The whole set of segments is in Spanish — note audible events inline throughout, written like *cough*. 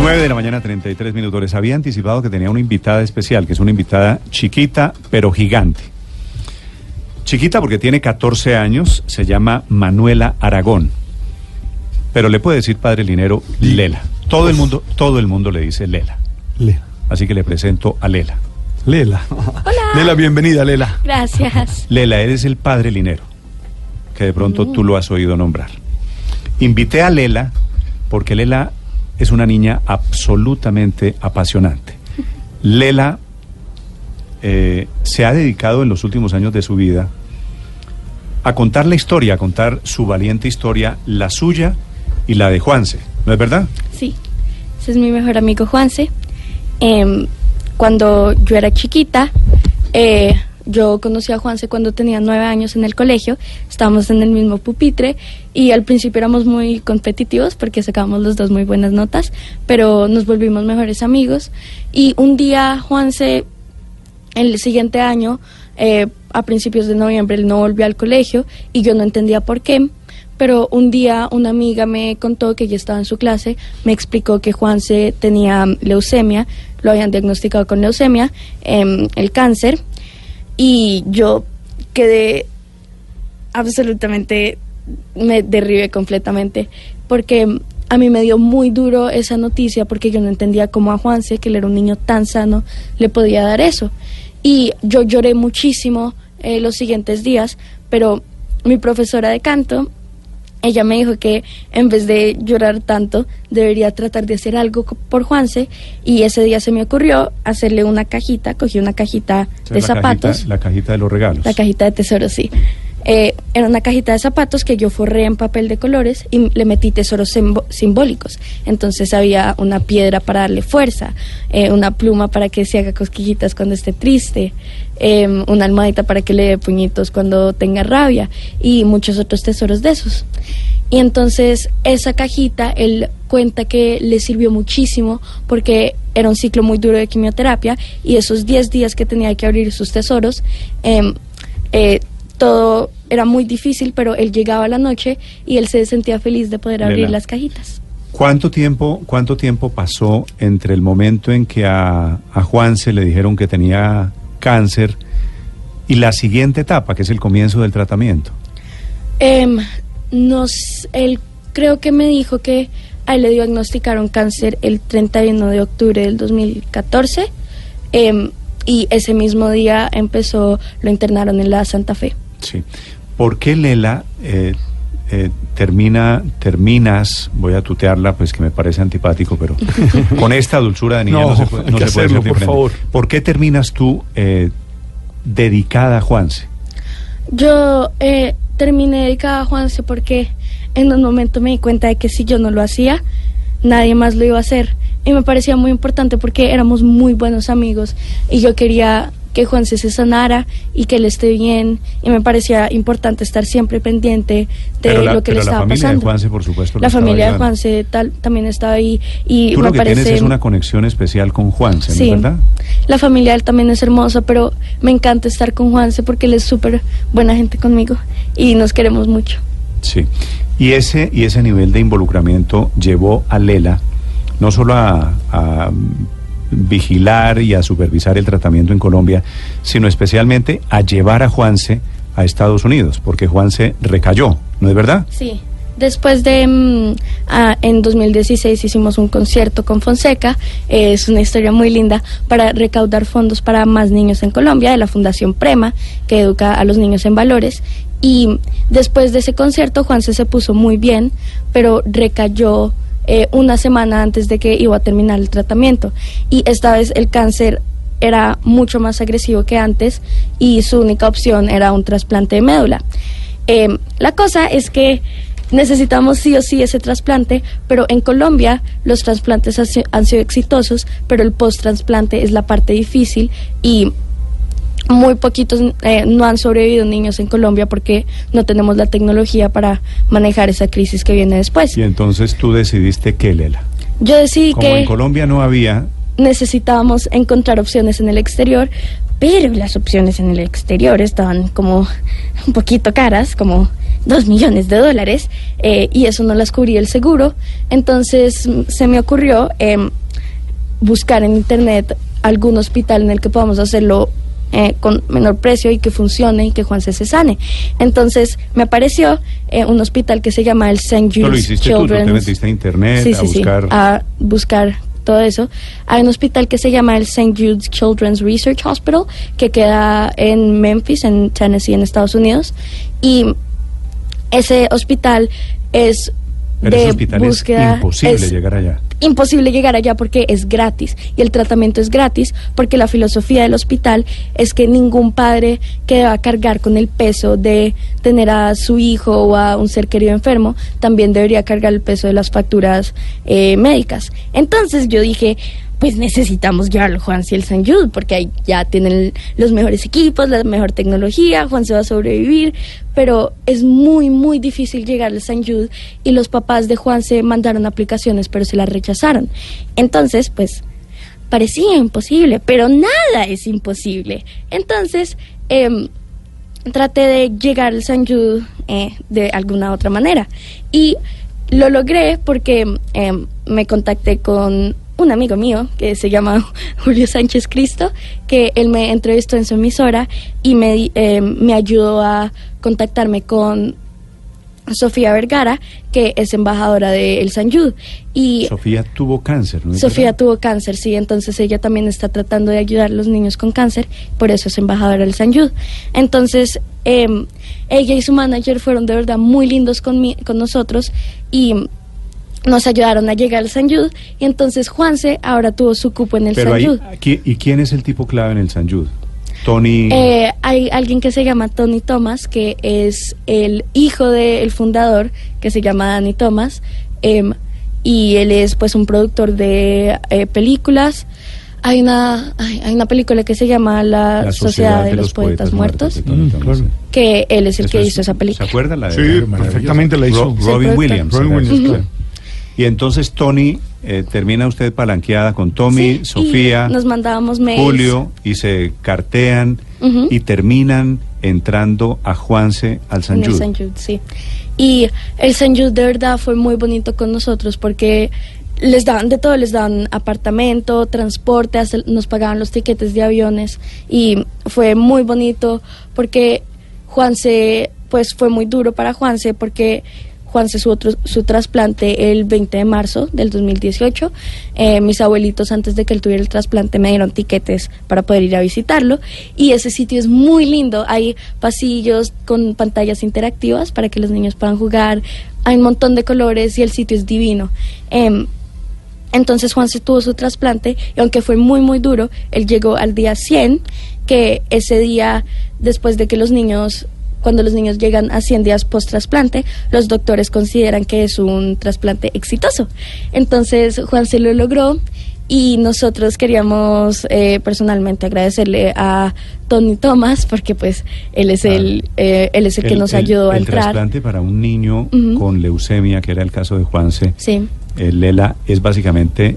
9 de la mañana, 33 minutos. Les había anticipado que tenía una invitada especial, que es una invitada chiquita, pero gigante. Chiquita porque tiene 14 años, se llama Manuela Aragón. Pero le puede decir padre Linero Lela. Todo el mundo, todo el mundo le dice Lela. Lela. Así que le presento a Lela. Lela. Hola. Lela, bienvenida, Lela. Gracias. Lela, eres el padre Linero, que de pronto tú lo has oído nombrar. Invité a Lela porque Lela es una niña absolutamente apasionante. *laughs* Lela eh, se ha dedicado en los últimos años de su vida a contar la historia, a contar su valiente historia, la suya y la de Juanse. ¿No es verdad? Sí, ese es mi mejor amigo Juanse. Em, cuando yo era chiquita, eh, yo conocí a Juanse cuando tenía nueve años en el colegio. Estábamos en el mismo pupitre y al principio éramos muy competitivos porque sacábamos los dos muy buenas notas, pero nos volvimos mejores amigos. Y un día Juanse, el siguiente año, eh, a principios de noviembre, él no volvió al colegio y yo no entendía por qué. Pero un día una amiga me contó que ella estaba en su clase, me explicó que Juanse tenía leucemia, lo habían diagnosticado con leucemia, em, el cáncer, y yo quedé absolutamente, me derribé completamente, porque a mí me dio muy duro esa noticia, porque yo no entendía cómo a Juanse, que él era un niño tan sano, le podía dar eso. Y yo lloré muchísimo eh, los siguientes días, pero mi profesora de canto ella me dijo que en vez de llorar tanto, debería tratar de hacer algo por Juanse y ese día se me ocurrió hacerle una cajita, cogí una cajita de la zapatos, cajita- la cajita de los regalos. la cajita de tesoros, sí. Eh, era una cajita de zapatos que yo forré en papel de colores y le metí tesoros simbólicos. Entonces había una piedra para darle fuerza, eh, una pluma para que se haga cosquillitas cuando esté triste, eh, una almohadita para que le dé puñitos cuando tenga rabia y muchos otros tesoros de esos. Y entonces esa cajita, él cuenta que le sirvió muchísimo porque era un ciclo muy duro de quimioterapia y esos 10 días que tenía que abrir sus tesoros, em, eh, todo era muy difícil, pero él llegaba a la noche y él se sentía feliz de poder abrir Lela. las cajitas. ¿Cuánto tiempo, ¿Cuánto tiempo pasó entre el momento en que a, a Juan se le dijeron que tenía cáncer y la siguiente etapa, que es el comienzo del tratamiento? Em, nos, él creo que me dijo que a él le diagnosticaron cáncer el 31 de octubre del 2014 em, y ese mismo día empezó, lo internaron en la Santa Fe. Sí. ¿Por qué Lela eh, eh, termina, terminas, voy a tutearla, pues que me parece antipático, pero *laughs* con esta dulzura de niña no, No, se puede, hay no que se puede hacerlo, ser por favor. ¿Por qué terminas tú eh, dedicada a Juanse? Yo eh, terminé dedicada a Juanse porque en un momento me di cuenta de que si yo no lo hacía, nadie más lo iba a hacer. Y me parecía muy importante porque éramos muy buenos amigos y yo quería que Juanse se sanara y que él esté bien. Y me parecía importante estar siempre pendiente de la- lo que le la estaba familia de pasando. Juanse, por supuesto, La familia de. Juanse tal, también estaba ahí y Tú me lo que parece... tienes es una conexión especial con Juanse, ¿no Sí, es verdad? la familia de él también es hermosa, pero me encanta estar con Juanse porque él es súper buena gente conmigo y nos queremos mucho. Sí. Y ese, y ese nivel de involucramiento llevó a Lela no solo a, a, vigilar y a supervisar el tratamiento en Colombia, sino especialmente a llevar a Juanse a Estados Unidos, porque Juanse recayó, ¿no es verdad? Sí. Después de, mm, en 2016 hicimos un concierto con Fonseca, es una historia muy linda, para recaudar fondos para más niños en Colombia, de la Fundación Prema, que educa a los niños en valores. Y después de ese concierto, Juanse se puso muy bien, pero recayó eh, una semana antes de que iba a terminar el tratamiento. Y esta vez el cáncer era mucho más agresivo que antes y su única opción era un trasplante de médula. Eh, la cosa es que necesitamos sí o sí ese trasplante, pero en Colombia los trasplantes han sido exitosos, pero el post-trasplante es la parte difícil y muy poquitos eh, no han sobrevivido niños en Colombia porque no tenemos la tecnología para manejar esa crisis que viene después. Y entonces tú decidiste que, Lela. Yo decidí Como que en Colombia no había, necesitábamos encontrar opciones en el exterior, pero las opciones en el exterior estaban como un poquito caras, como dos millones de dólares, eh, y eso no las cubría el seguro. Entonces se me ocurrió em, buscar en internet algún hospital en el que podamos hacerlo eh, con menor precio y que funcione y que Juan se sane. Entonces me apareció eh, un hospital que se llama el St. tú lo Jude's hiciste tú, tú te Children's metiste a internet sí, a sí, sí, buscar. a buscar todo eso. Hay un hospital que se llama el St. Jude's Children's Research Hospital, que queda en Memphis, en Tennessee, en Estados Unidos. Y ese hospital es Pero de ese hospital búsqueda. es imposible es llegar allá. Imposible llegar allá porque es gratis y el tratamiento es gratis porque la filosofía del hospital es que ningún padre que deba cargar con el peso de tener a su hijo o a un ser querido enfermo también debería cargar el peso de las facturas eh, médicas. Entonces yo dije, pues necesitamos llevarlo a Juan el San Jude porque ahí ya tienen los mejores equipos, la mejor tecnología, Juan se va a sobrevivir, pero es muy, muy difícil llegar al San Jude y los papás de Juan se mandaron aplicaciones, pero se las rechazaron. Entonces, pues, parecía imposible, pero nada es imposible. Entonces, em, traté de llegar al San Jude eh, de alguna otra manera. Y lo logré porque em, me contacté con un amigo mío que se llama *laughs* Julio Sánchez Cristo, que él me entrevistó en su emisora y me, em, me ayudó a contactarme con Sofía Vergara, que es embajadora de El San Jude. Y Sofía tuvo cáncer, Sofía verdad? tuvo cáncer, sí, entonces ella también está tratando de ayudar a los niños con cáncer, por eso es embajadora del San Jude. Entonces, em, ella y su manager fueron de verdad muy lindos con, mi- con nosotros y nos ayudaron a llegar al San Jude y entonces Juanse ahora tuvo su cupo en el Pero San ahí, Jude. aquí- ¿y quién es el tipo clave en el San Jude? Tony. Eh, hay alguien que se llama Tony Thomas, que es el hijo del fundador, que se llama Danny Thomas, em, y él es pues un productor de eh, películas. Hay una, hay, hay una película que se llama La, Sociedad, de, los, Poetas, Muertos, Mm, claro. que él es el Eso que es- hizo esa película. ¿Se? La de Sí, perfectamente la hizo. Ro- Robin. Williams. Robin Williams, claro. Y entonces, Tony, eh, termina usted palanqueada con Tommy, Sí, Sofía, nos mandábamos mails. Julio, y se cartean y terminan entrando a Juanse al San Jude. San Jude, sí. Y el San Jude de verdad fue muy bonito con nosotros porque les daban de todo, les daban apartamento, transporte, hasta nos pagaban los tiquetes de aviones y fue muy bonito porque Juanse, pues fue muy duro para Juanse porque Juanse su, otro, su trasplante el 20 de marzo del 2018. Eh, mis abuelitos antes de que él tuviera el trasplante me dieron tiquetes para poder ir a visitarlo y ese sitio es muy lindo. Hay pasillos con pantallas interactivas para que los niños puedan jugar. Hay un montón de colores y el sitio es divino. Em, entonces Juan se tuvo su trasplante y aunque fue muy muy duro, él llegó al día 100, que ese día después de que los niños cuando los niños llegan a 100 días post trasplante, los doctores consideran que es un trasplante exitoso. Entonces Juan se lo logró y nosotros queríamos eh, personalmente agradecerle a Tony Thomas porque pues él es el eh, él es el, que nos ayudó a el entrar. trasplante para un niño con leucemia, que era el caso de Juanse, Sí. eh, Lela, es básicamente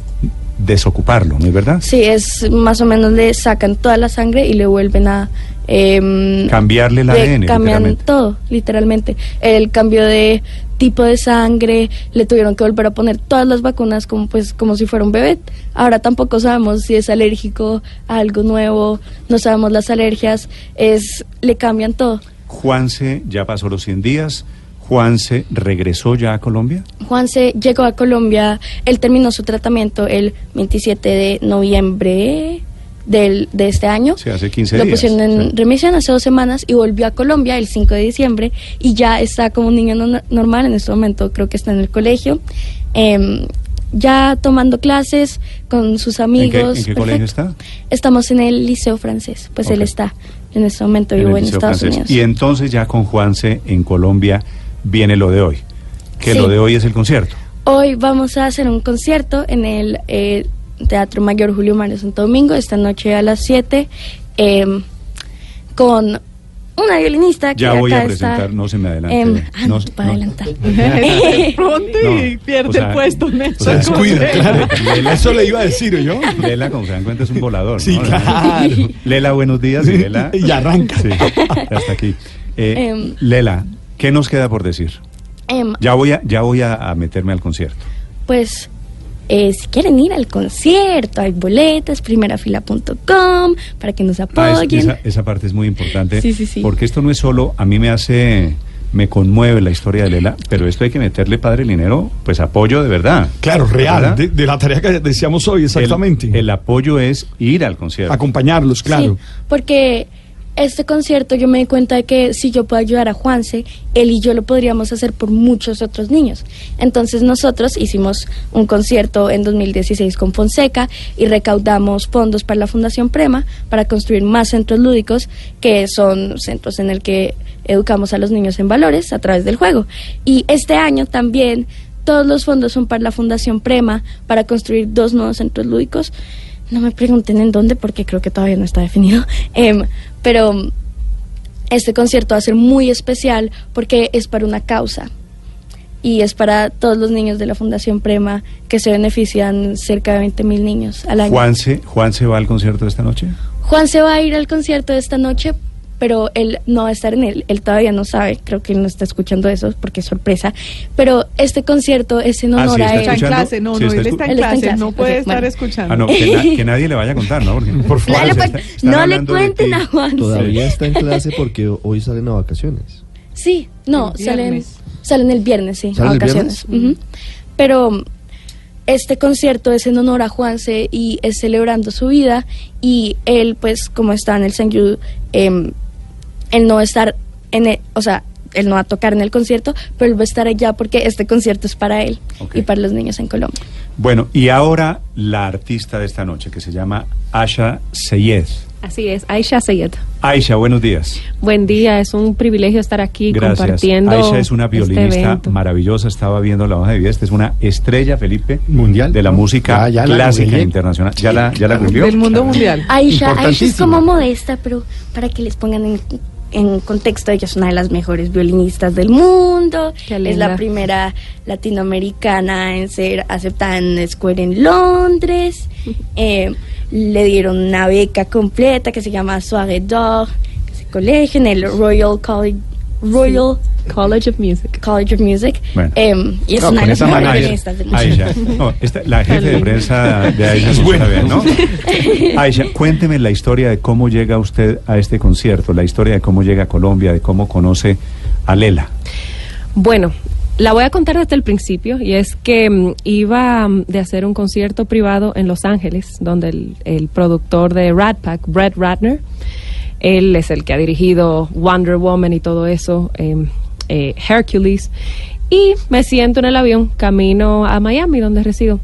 desocuparlo, ¿no es verdad? Sí, es más o menos le sacan toda la sangre y le vuelven a... em, Cambiarle el ADN, Cambian todo, literalmente. El cambio de tipo de sangre, le tuvieron que volver a poner todas las vacunas como pues como si fuera un bebé. Ahora tampoco sabemos si es alérgico a algo nuevo, no sabemos las alergias, es le cambian todo. Juanse ya pasó los 100 días, Juanse regresó ya a Colombia. Juanse llegó a Colombia, él terminó su tratamiento el 27 de noviembre del, de este año. Sí, hace 15 Lo días, pusieron en sí. remisión hace dos semanas y volvió a Colombia el 5 de diciembre y ya está como un niño no- normal. En este momento creo que está en el colegio. em, ya tomando clases con sus ¿En qué, amigos. en qué colegio está? Estamos en el Liceo Francés, pues él está en este momento En vivo en, Estados Francés. Unidos. Y entonces ya con Juanse en Colombia viene lo de hoy. que Sí. lo de hoy es el concierto. Hoy vamos a hacer un concierto en el eh, Teatro Mayor Julio Mario Santo Domingo, esta noche a las 7, em, con una violinista que Ya voy acá a presentar, está, no se me adelante. em, ah, no, no, para no. adelantar. *laughs* Pronto y pierde o sea, el puesto, o sea, Descuida, claro. Lela- Eso le iba a decir yo. Lela, como se dan cuenta, es un volador. Sí, ¿no? claro. *laughs* Lela, buenos días. Y Lela. Y arranca. Sí, ya está aquí. Eh, Em. Lela, ¿qué nos queda por decir? Ya voy a, ya voy a, a meterme al concierto. pues eh, si quieren ir al concierto, hay boletas, primerafila.com, para que nos Ah, es- apoyen. esa, esa parte es muy importante. Sí, sí, sí. Porque esto no es solo, a mí me hace, me conmueve la historia de Lela, pero esto hay que meterle, padre Linero, pues apoyo de verdad. Claro, real, de, de la tarea que decíamos hoy, exactamente. El, el apoyo es ir al concierto. Acompañarlos, claro. Sí, porque este concierto yo me di cuenta de que si yo puedo ayudar a Juanse, él y yo lo podríamos hacer por muchos otros niños. Entonces nosotros hicimos un concierto en 2016 con Fonseca y recaudamos fondos para la Fundación Prema para construir más centros lúdicos, que son centros en el que educamos a los niños en valores a través del juego. Y este año también todos los fondos son para la Fundación Prema para construir dos nuevos centros lúdicos. No me pregunten en dónde porque creo que todavía no está definido. *laughs* Em, pero este concierto va a ser muy especial porque es para una causa y es para todos los niños de la Fundación Prema que se benefician cerca de 20 mil niños al año. ¿Juan se va al concierto de esta noche? Juan se va a ir al concierto de esta noche, pero él no va a estar en él. Él todavía no sabe, creo que él no está escuchando eso porque es sorpresa. Pero este concierto es en Ah, honor sí, a él. Está en clase, no, Sí, no, está él está en Él está en clase, no puede estar bueno. escuchando. Ah, no, que, na- *laughs* que nadie le vaya a contar, ¿no? Porque, Por favor. Está- están no le cuenten a Juan. Todavía está en clase porque hoy salen a vacaciones. Sí, no, El salen, viernes. salen el viernes, sí, ¿Sale a el vacaciones. Pero este concierto es en honor a Juanse y es celebrando su vida y él, pues, como está en el St. Jude, em, él no va a estar en el, o sea, él no va a tocar en el concierto, pero él va a estar allá porque este concierto es para él y para los niños en Colombia. Bueno, y ahora la artista de esta noche, que se llama Asha Seyed. Así es, Aisha Sayed. Aisha, buenos días. Buen día, es un privilegio estar aquí Gracias. compartiendo. Aisha es una este violinista maravillosa, estaba viendo la hoja de vida. Esta es una estrella, Felipe, Mundial. de la música Ya, ya la clásica internacional. ¿Ya la, ya la googleó? Del mundo mundial. Aisha, Aisha es como modesta, pero para que les pongan en, en contexto, ella es una de las mejores violinistas del mundo. Es la primera latinoamericana en ser aceptada en una escuela en Londres. *laughs* Eh, le dieron una beca completa que se llama Soirée d'Or, colegio en el Royal College, Royal College of Music. College of Music. Bueno. Eh, y es No, una con de las esa. No, la jefe de prensa de Aisha Es buena. ¿no? *laughs* Aisha, cuénteme la historia de cómo llega usted a este concierto, la historia de cómo llega a Colombia, de cómo conoce a Lela. Bueno, la voy a contar desde el principio y es que mm, iba mm, de hacer un concierto privado en Los Ángeles, donde el, el productor de Rat Pack, Brett Ratner, él es el que ha dirigido Wonder Woman y todo eso, em, eh, Hercules, y me siento en el avión camino a Miami, donde resido.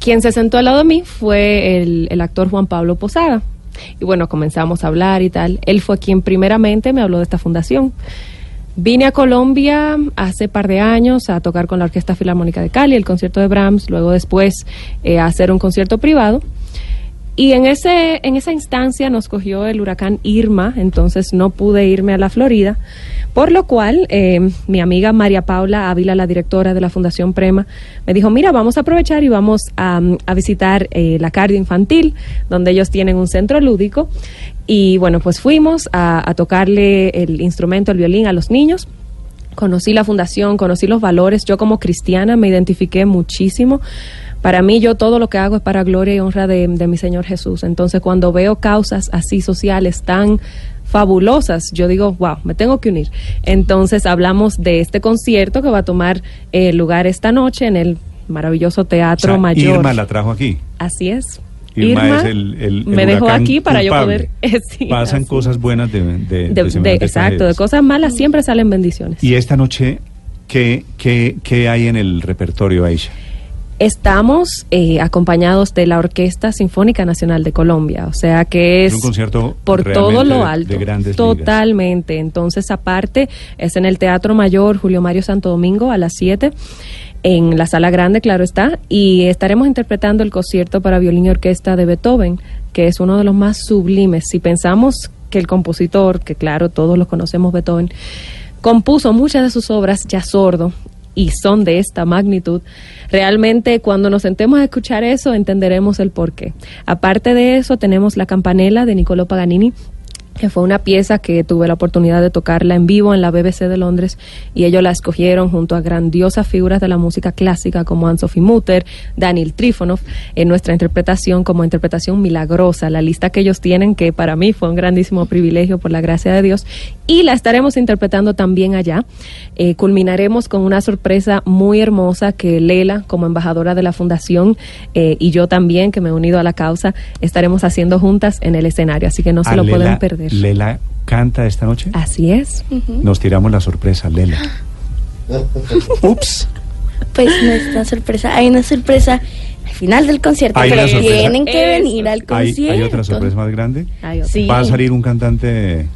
Quien se sentó al lado de mí fue el, actor Juan Pablo Posada. Y bueno, comenzamos a hablar y tal. Él fue quien primeramente me habló de esta fundación. Vine a Colombia hace par de años a tocar con la Orquesta Filarmónica de Cali, el concierto de Brahms, luego después eh, a hacer un concierto privado. Y en, ese, en esa instancia nos cogió el huracán Irma, entonces no pude irme a la Florida, por lo cual eh, mi amiga María Paula Ávila, la directora de la Fundación Prema, me dijo, mira, vamos a aprovechar y vamos a, a visitar eh, la cardio infantil, donde ellos tienen un centro lúdico. Y bueno, pues fuimos a, a tocarle el instrumento, el violín a los niños. Conocí la fundación, conocí los valores. Yo como cristiana me identifiqué muchísimo. Para mí yo todo lo que hago es para gloria y honra de, de mi Señor Jesús. Entonces cuando veo causas así sociales tan fabulosas, yo digo, wow, me tengo que unir. Entonces hablamos de este concierto que va a tomar eh, lugar esta noche en el maravilloso Teatro O sea, Mayor. Irma la trajo aquí. Así es. Irma, es el, el- el me dejó aquí para culpable. yo poder... *laughs* sí, Pasan así. cosas buenas de, de, De- de de- semejantes exacto, de cosas malas siempre salen bendiciones. Y esta noche, ¿qué, qué, qué hay en el repertorio, Aisha? Estamos eh, acompañados de la Orquesta Sinfónica Nacional de Colombia, o sea que Es un concierto por todo lo alto, de totalmente. Entonces, aparte, es en el Teatro Mayor Julio Mario Santo Domingo a las 7, en la Sala Grande, claro está, y estaremos interpretando el concierto para violín y orquesta de Beethoven, que es uno de los más sublimes. Si pensamos que el compositor, que claro, todos lo conocemos, Beethoven, compuso muchas de sus obras ya sordo y son de esta magnitud, realmente cuando nos sentemos a escuchar eso entenderemos el porqué. Aparte de eso tenemos la campanela de Niccolò Paganini, que fue una pieza que tuve la oportunidad de tocarla en vivo en la BBC de Londres y ellos la escogieron junto a grandiosas figuras de la música clásica como Anne-Sophie Mutter, Daniel Trifonov, en nuestra interpretación como interpretación milagrosa, la lista que ellos tienen que para mí fue un grandísimo privilegio por la gracia de Dios y la estaremos interpretando también allá. Eh, culminaremos con una sorpresa muy hermosa que Lela como embajadora de la fundación eh, y yo también que me he unido a la causa estaremos haciendo juntas en el escenario, así que no se lo Lela- pueden perder. Lela canta esta noche. Así es. Nos tiramos la sorpresa, Lela. *laughs* Ups. Pues no es una sorpresa, hay una sorpresa al final del concierto, Hay pero tienen que Eso. venir al ¿Hay, concierto. hay otra sorpresa más grande? Hay otra. Sí. Va a salir un cantante.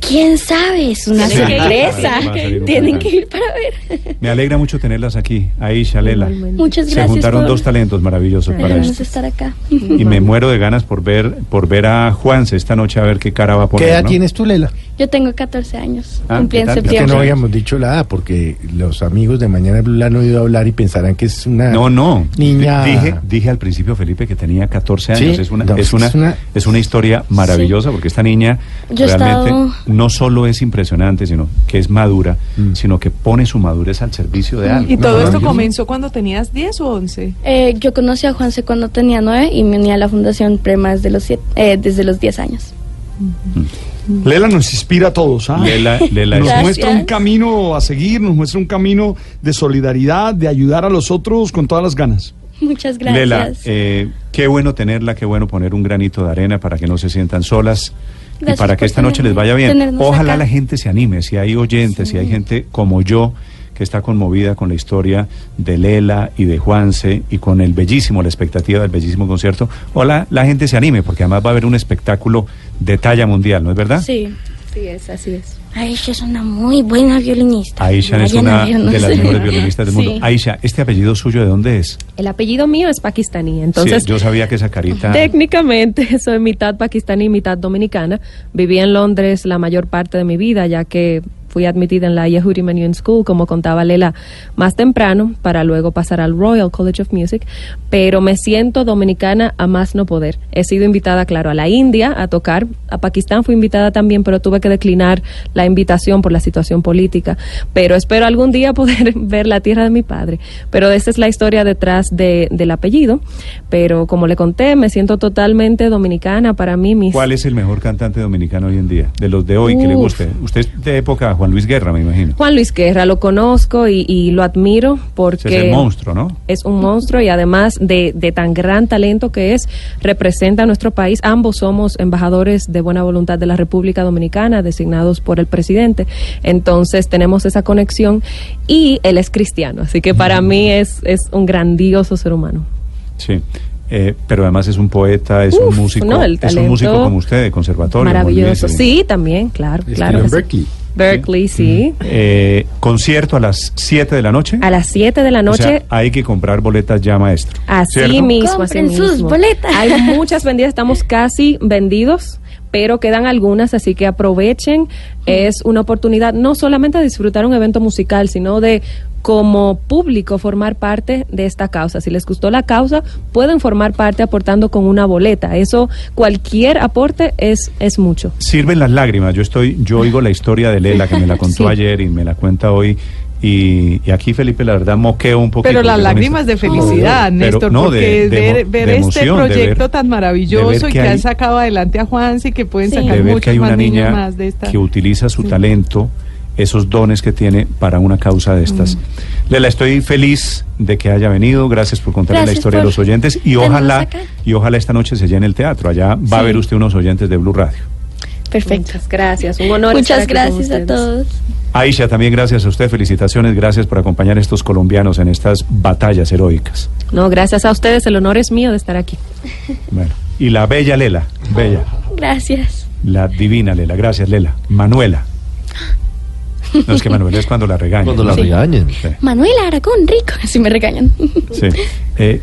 ¿Quién sabe? Es una Tienen que ir. sorpresa. *laughs* Tienen que ir para ver. Me alegra mucho tenerlas aquí. Aisha, Lela. Igualmente. Muchas Se gracias juntaron por dos talentos maravillosos para esto. estar acá. Y me muero de ganas por ver por ver a Juanse esta noche a ver qué cara va a poner. ¿Qué edad ¿no? tienes tú, Lela? Yo tengo 14 años. Ah, Cumplí en ¿qué tal? Es que septiembre. no habíamos dicho la edad, porque los amigos de Mañana Blue la han oído hablar y pensarán que es una No, no. niña... Dije, dije al principio, Felipe, que tenía 14 años. Sí, Es, una, no, es, una, es una- es una historia maravillosa porque esta niña Yo realmente estado- no solo es impresionante, sino que es madura, Mm. sino que pone su madurez al servicio de algo. ¿Y todo esto comenzó cuando tenías 10 o 11? Eh, yo conocí a Juanse cuando tenía 9 y me uní a la Fundación Prema desde los, siete- eh, desde los 10 años. Lela nos inspira a todos. ¿ah? Lela, Lela nos Gracias. muestra un camino a seguir, nos muestra un camino de solidaridad, de ayudar a los otros con todas las ganas. Muchas gracias. Lela, eh, qué bueno tenerla, qué bueno poner un granito de arena para que no se sientan solas y para que esta noche les vaya bien. Ojalá acá. la gente se anime, si hay oyentes, si hay gente como yo que está conmovida con la historia de Lela y de Juanse y con el bellísimo, la expectativa del bellísimo concierto. Ojalá la gente se anime porque además va a haber un espectáculo de talla mundial, ¿no es verdad? Sí. Así es, así es. Aisha es una muy buena violinista. Aisha es una de las mejores violinistas del mundo. Sí. Aisha, ¿este apellido suyo de dónde es? El apellido mío es pakistaní, entonces Sí, yo sabía que esa carita... técnicamente *laughs* soy mitad pakistaní, mitad dominicana. Viví en Londres la mayor parte de mi vida, ya que fui admitida en la Yehudi Union School, como contaba Lela, más temprano, para luego pasar al Royal College of Music, pero me siento dominicana a más no poder. He sido invitada, claro, a la India a tocar, a Pakistán fui invitada también, pero tuve que declinar la invitación por la situación política, pero espero algún día poder *laughs* ver la tierra de mi padre. Pero esa es la historia detrás de, del apellido, pero como le conté, me siento totalmente dominicana, para mí mis... ¿Cuál es el mejor cantante dominicano hoy en día? De los de hoy que le guste. Usted es de época Juan Luis Guerra, me imagino. Juan Luis Guerra, lo conozco y, y lo admiro porque... Ese es el monstruo, ¿no? es un monstruo y además de, de tan gran talento que es, representa a nuestro país. Ambos somos embajadores de buena voluntad de la República Dominicana, designados por el presidente. Entonces tenemos esa conexión y él es cristiano, así que para mí es, es un grandioso ser humano. Sí. Eh, pero además es un poeta, es Uf, un músico, no, el es un músico como usted, de conservatorio. Maravilloso. Sí, también, claro, Estudió claro. que. Berkeley. Sí. Eh, concierto a las 7 de la noche. A las 7 de la O noche sea, hay que comprar boletas ya, maestro. Así ¿Cierto? mismo, así Compren sus mismo. boletas. Hay *laughs* muchas vendidas, estamos casi vendidos, pero quedan algunas, así que aprovechen. Es una oportunidad no solamente de disfrutar un evento musical, sino de como público formar parte de esta causa. Si les gustó la causa, pueden formar parte aportando con una boleta. Eso, cualquier aporte es, es mucho. Sirven las lágrimas. Yo estoy, yo oigo la historia de Lela que me la *laughs* contó Sí. ayer y me la cuenta hoy. Y, y aquí Felipe, la verdad, moqueo un poquito. Pero las lágrimas de felicidad, Pero, Néstor, no, porque de- de ver, emo- ver de este emoción, proyecto ver- tan maravilloso y que que hay- han sacado adelante a Juanse y que pueden Sí. sacar de ver muchos que hay una más niña más de esta. que utiliza su talento, esos dones que tiene para una causa de estas. Mm. Lela, estoy feliz de que haya venido, gracias por contarle la historia a los oyentes y ojalá y ojalá esta noche se llene el teatro. Allá va a ver usted unos oyentes de Blue Radio. Perfecto. Muchas gracias. Un honor. Muchas estar aquí con gracias a todos. Aisha, también gracias a usted, felicitaciones, gracias por acompañar a estos colombianos en estas batallas heroicas. No, gracias a ustedes. El honor es mío de estar aquí. Bueno, y la bella Lela, bella, Gracias. la divina Lela, gracias Lela. Manuela. No es que Manuela es cuando la regañan. Cuando la Sí. regañen. Sí. Manuela Aragón, rico. Así me regañan. Sí. Eh,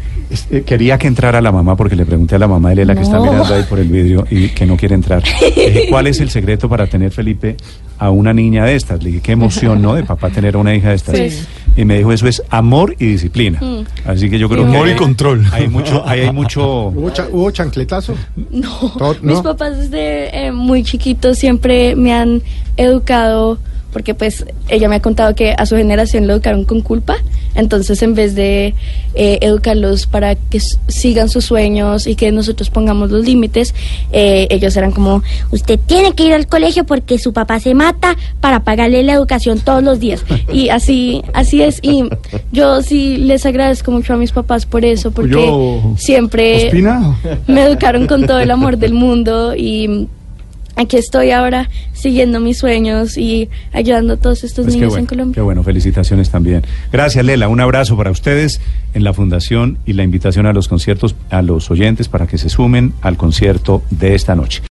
quería que entrara la mamá porque le pregunté a la mamá de Lela que está mirando ahí por el vidrio y que no quiere entrar. Le dije, *laughs* ¿cuál es el secreto para tener, Felipe, a una niña de estas? Le dije, qué emoción, ¿no? De papá tener a una hija de estas. Sí. Y me dijo, eso es amor y disciplina. Mm. Así que yo creo Amor que y hay- control. Hay mucho, hay, hay mucho. ¿Hubo, cha- hubo chancletazo? No, Todo- mis papás desde eh, muy chiquitos siempre me han educado, porque pues ella me ha contado que a su generación lo educaron con culpa, entonces en vez de eh, educarlos para que sigan sus sueños y que nosotros pongamos los límites, eh, ellos eran como, usted tiene que ir al colegio porque su papá se mata para pagarle la educación todos los días. Y *laughs* así, así es, y yo sí les agradezco mucho a mis papás por eso, porque Yo- siempre ¿Ospina? me educaron con todo el amor del mundo y aquí estoy ahora siguiendo mis sueños y ayudando a todos estos Pues niños bueno, en Colombia. qué bueno, felicitaciones también. Gracias, Lela. Un abrazo para ustedes en la fundación y la invitación a los conciertos, a los oyentes para que se sumen al concierto de esta noche.